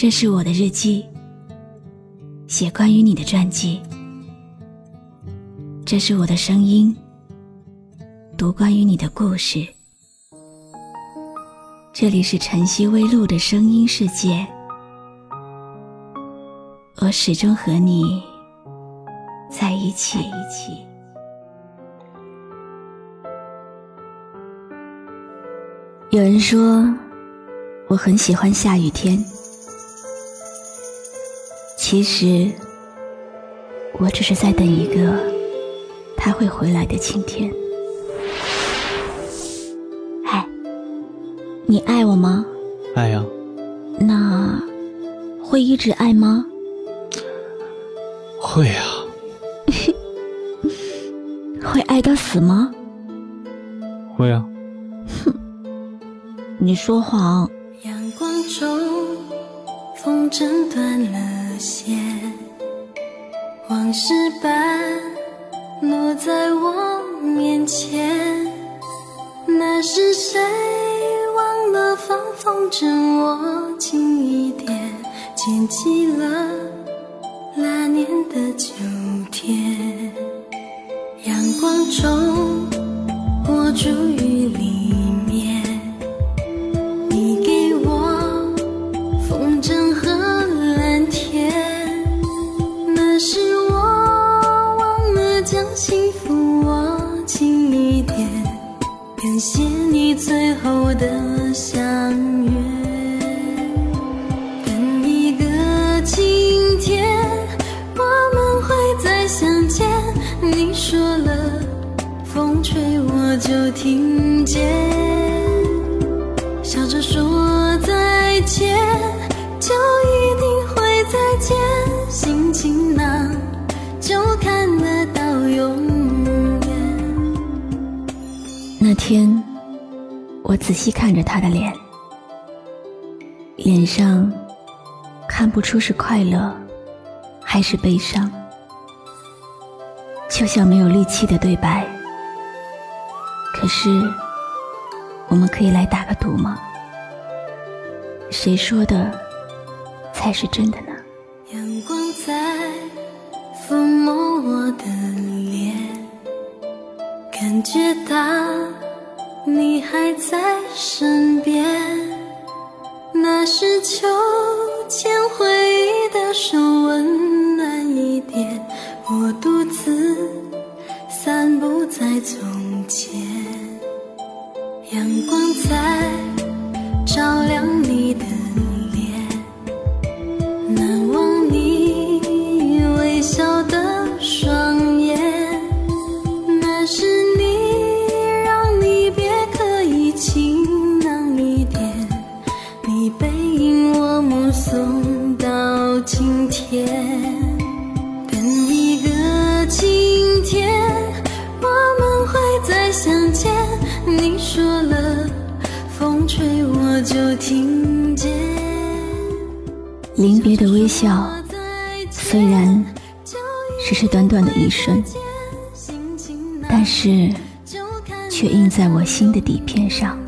这是我的日记，写关于你的传记。这是我的声音，读关于你的故事。这里是晨曦微露的声音世界，我始终和你在一起。有人说，我很喜欢下雨天。其实，我只是在等一个他会回来的晴天。哎，你爱我吗？爱呀。那会一直爱吗？会呀。会爱到死吗？会啊。哼，你说谎。阳光中，风筝断了。线，往事般落在我面前。那是谁忘了放风筝握紧一点，捡起了那年的秋天。阳光中，我住雨我就听见笑着说再见，就一定会再见，心情朗就看得到永远。那天我仔细看着他的脸。脸上看不出是快乐还是悲伤，就像没有力气的对白。可是，我们可以来打个赌吗？谁说的才是真的呢？阳光在抚摸我的脸，感觉到。你还在身边，那是秋千回忆的手温暖一点。我独自散步在从前，阳光在临别的微笑，虽然只是短短的一瞬，但是却印在我心的底片上。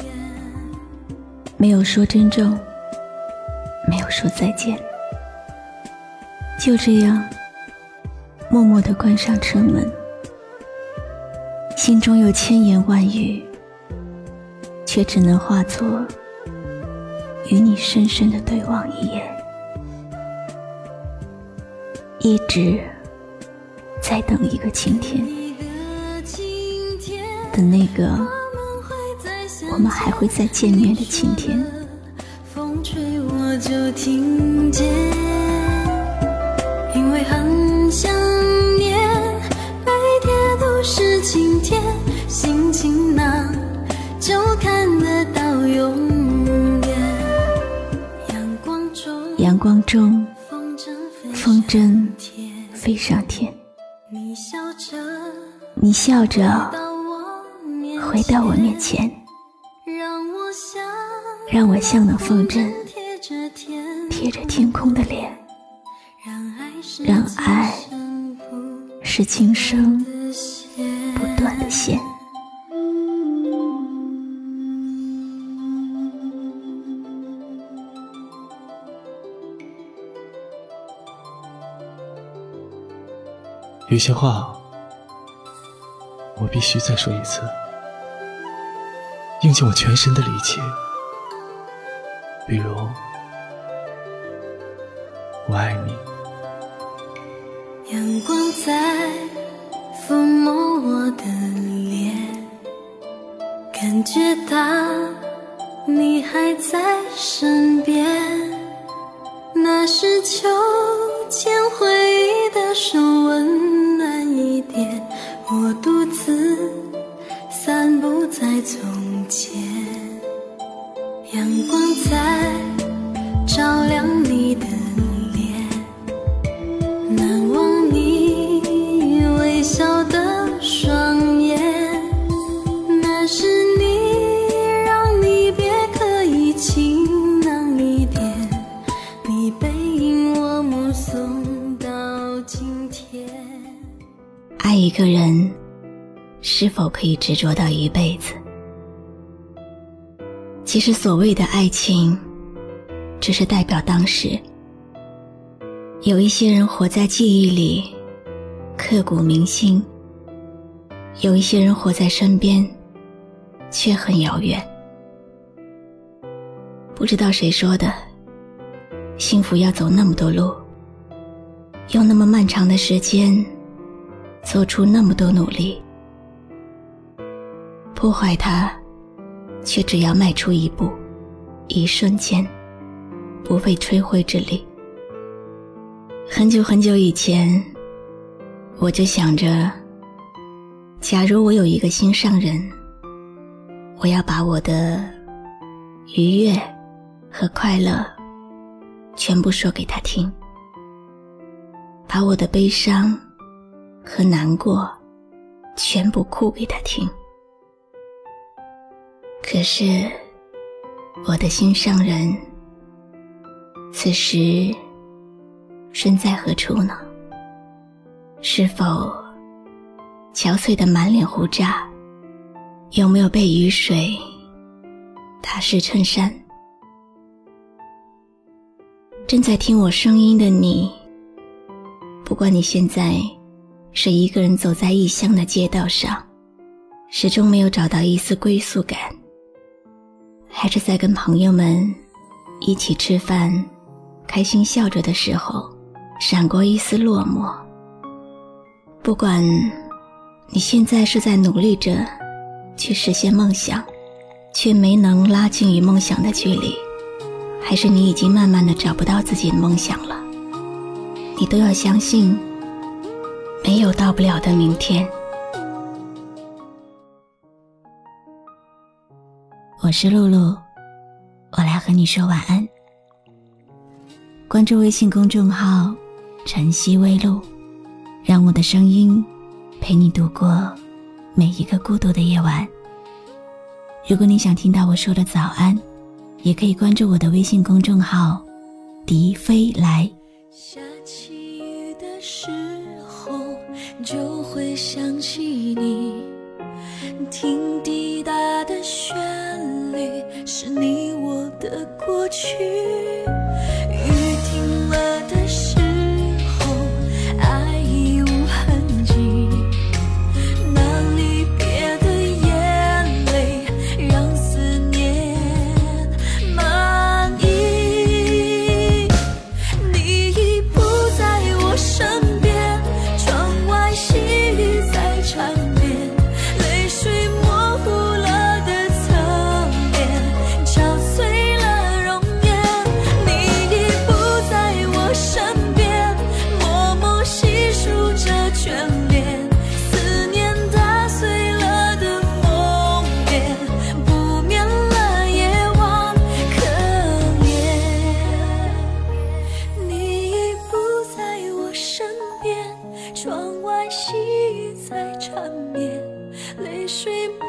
没有说珍重，没有说再见，就这样默默的关上车门，心中有千言万语，却只能化作。与你深深的对望一眼，一直在等一个晴天，等那个我们还会再见面的晴天。风吹我就听见，因为很想念，每天都是晴天，心情那就看得到永远。阳光中，风筝飞上天。你笑着回到我面前，让我像那风筝贴着天空的脸，让爱是今生不断的线。有些话我必须再说一次，用尽我全身的力气。比如，我爱你。阳光在抚摸我的脸，感觉到你还在身边。那是秋天回忆的手温爱一个人，是否可以执着到一辈子？其实，所谓的爱情，只是代表当时。有一些人活在记忆里，刻骨铭心；有一些人活在身边，却很遥远。不知道谁说的，幸福要走那么多路，用那么漫长的时间，做出那么多努力，破坏它。却只要迈出一步，一瞬间，不费吹灰之力。很久很久以前，我就想着，假如我有一个心上人，我要把我的愉悦和快乐全部说给他听，把我的悲伤和难过全部哭给他听。可是，我的心上人此时身在何处呢？是否憔悴的满脸胡渣？有没有被雨水打湿衬衫？正在听我声音的你，不管你现在是一个人走在异乡的街道上，始终没有找到一丝归宿感。还是在跟朋友们一起吃饭，开心笑着的时候，闪过一丝落寞。不管你现在是在努力着去实现梦想，却没能拉近与梦想的距离，还是你已经慢慢的找不到自己的梦想了，你都要相信，没有到不了的明天。我是露露，我来和你说晚安。关注微信公众号“晨曦微露”，让我的声音陪你度过每一个孤独的夜晚。如果你想听到我说的早安，也可以关注我的微信公众号“笛飞来”。就会想起你，听滴答的旋律。是你我的过去，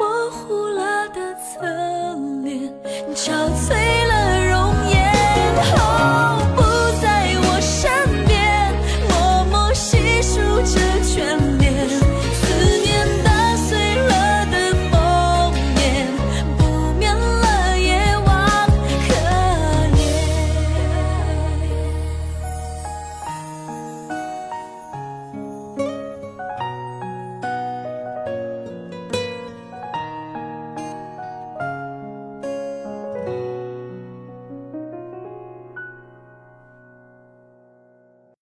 模糊了的侧